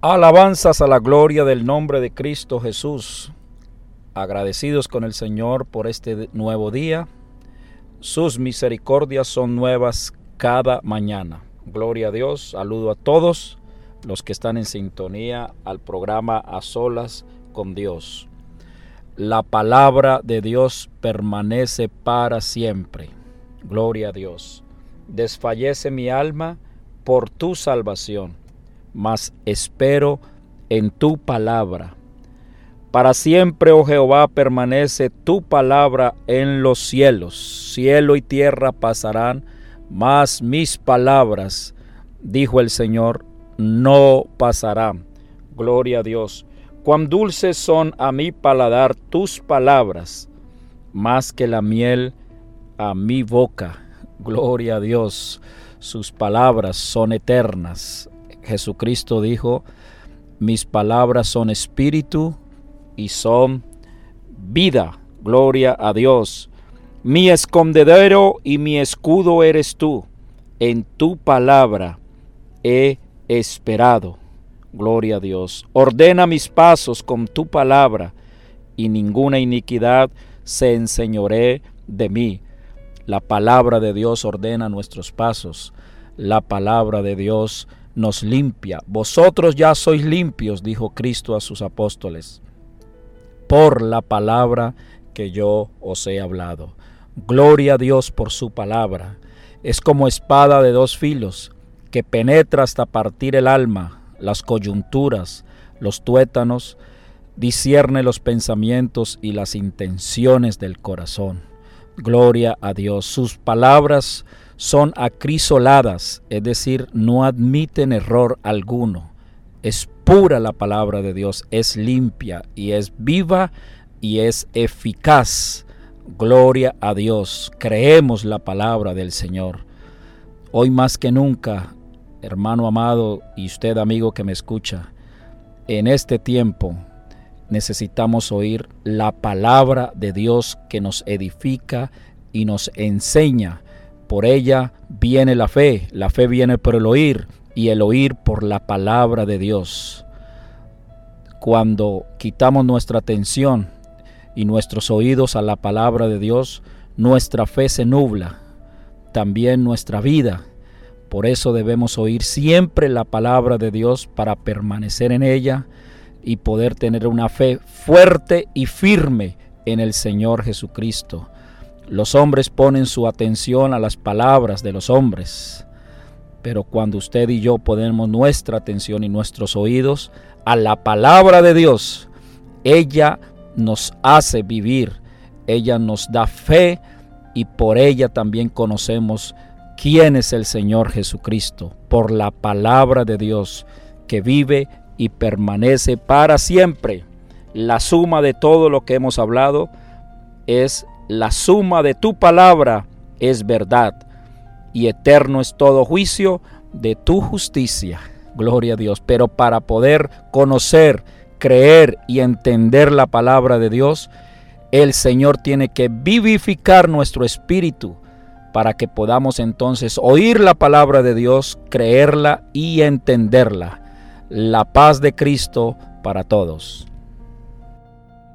Alabanzas a la gloria del nombre de Cristo Jesús. Agradecidos con el Señor por este nuevo día. Sus misericordias son nuevas cada mañana. Gloria a Dios. Saludo a todos los que están en sintonía al programa A Solas con Dios. La palabra de Dios permanece para siempre. Gloria a Dios. Desfallece mi alma por tu salvación mas espero en tu palabra. Para siempre, oh Jehová, permanece tu palabra en los cielos. Cielo y tierra pasarán, mas mis palabras, dijo el Señor, no pasarán. Gloria a Dios. Cuán dulces son a mi paladar tus palabras, más que la miel a mi boca. Gloria a Dios. Sus palabras son eternas. Jesucristo dijo, mis palabras son espíritu y son vida. Gloria a Dios. Mi escondedero y mi escudo eres tú. En tu palabra he esperado. Gloria a Dios. Ordena mis pasos con tu palabra y ninguna iniquidad se enseñoree de mí. La palabra de Dios ordena nuestros pasos. La palabra de Dios nos limpia. Vosotros ya sois limpios, dijo Cristo a sus apóstoles, por la palabra que yo os he hablado. Gloria a Dios por su palabra. Es como espada de dos filos, que penetra hasta partir el alma, las coyunturas, los tuétanos, discierne los pensamientos y las intenciones del corazón. Gloria a Dios. Sus palabras son acrisoladas, es decir, no admiten error alguno. Es pura la palabra de Dios, es limpia y es viva y es eficaz. Gloria a Dios. Creemos la palabra del Señor. Hoy más que nunca, hermano amado y usted amigo que me escucha, en este tiempo necesitamos oír la palabra de Dios que nos edifica y nos enseña por ella viene la fe, la fe viene por el oír y el oír por la palabra de Dios. Cuando quitamos nuestra atención y nuestros oídos a la palabra de Dios, nuestra fe se nubla, también nuestra vida. Por eso debemos oír siempre la palabra de Dios para permanecer en ella y poder tener una fe fuerte y firme en el Señor Jesucristo. Los hombres ponen su atención a las palabras de los hombres, pero cuando usted y yo ponemos nuestra atención y nuestros oídos a la palabra de Dios, ella nos hace vivir, ella nos da fe y por ella también conocemos quién es el Señor Jesucristo, por la palabra de Dios que vive y permanece para siempre. La suma de todo lo que hemos hablado es la suma de tu palabra es verdad, y eterno es todo juicio de tu justicia. Gloria a Dios. Pero para poder conocer, creer y entender la palabra de Dios, el Señor tiene que vivificar nuestro espíritu para que podamos entonces oír la palabra de Dios, creerla y entenderla. La paz de Cristo para todos.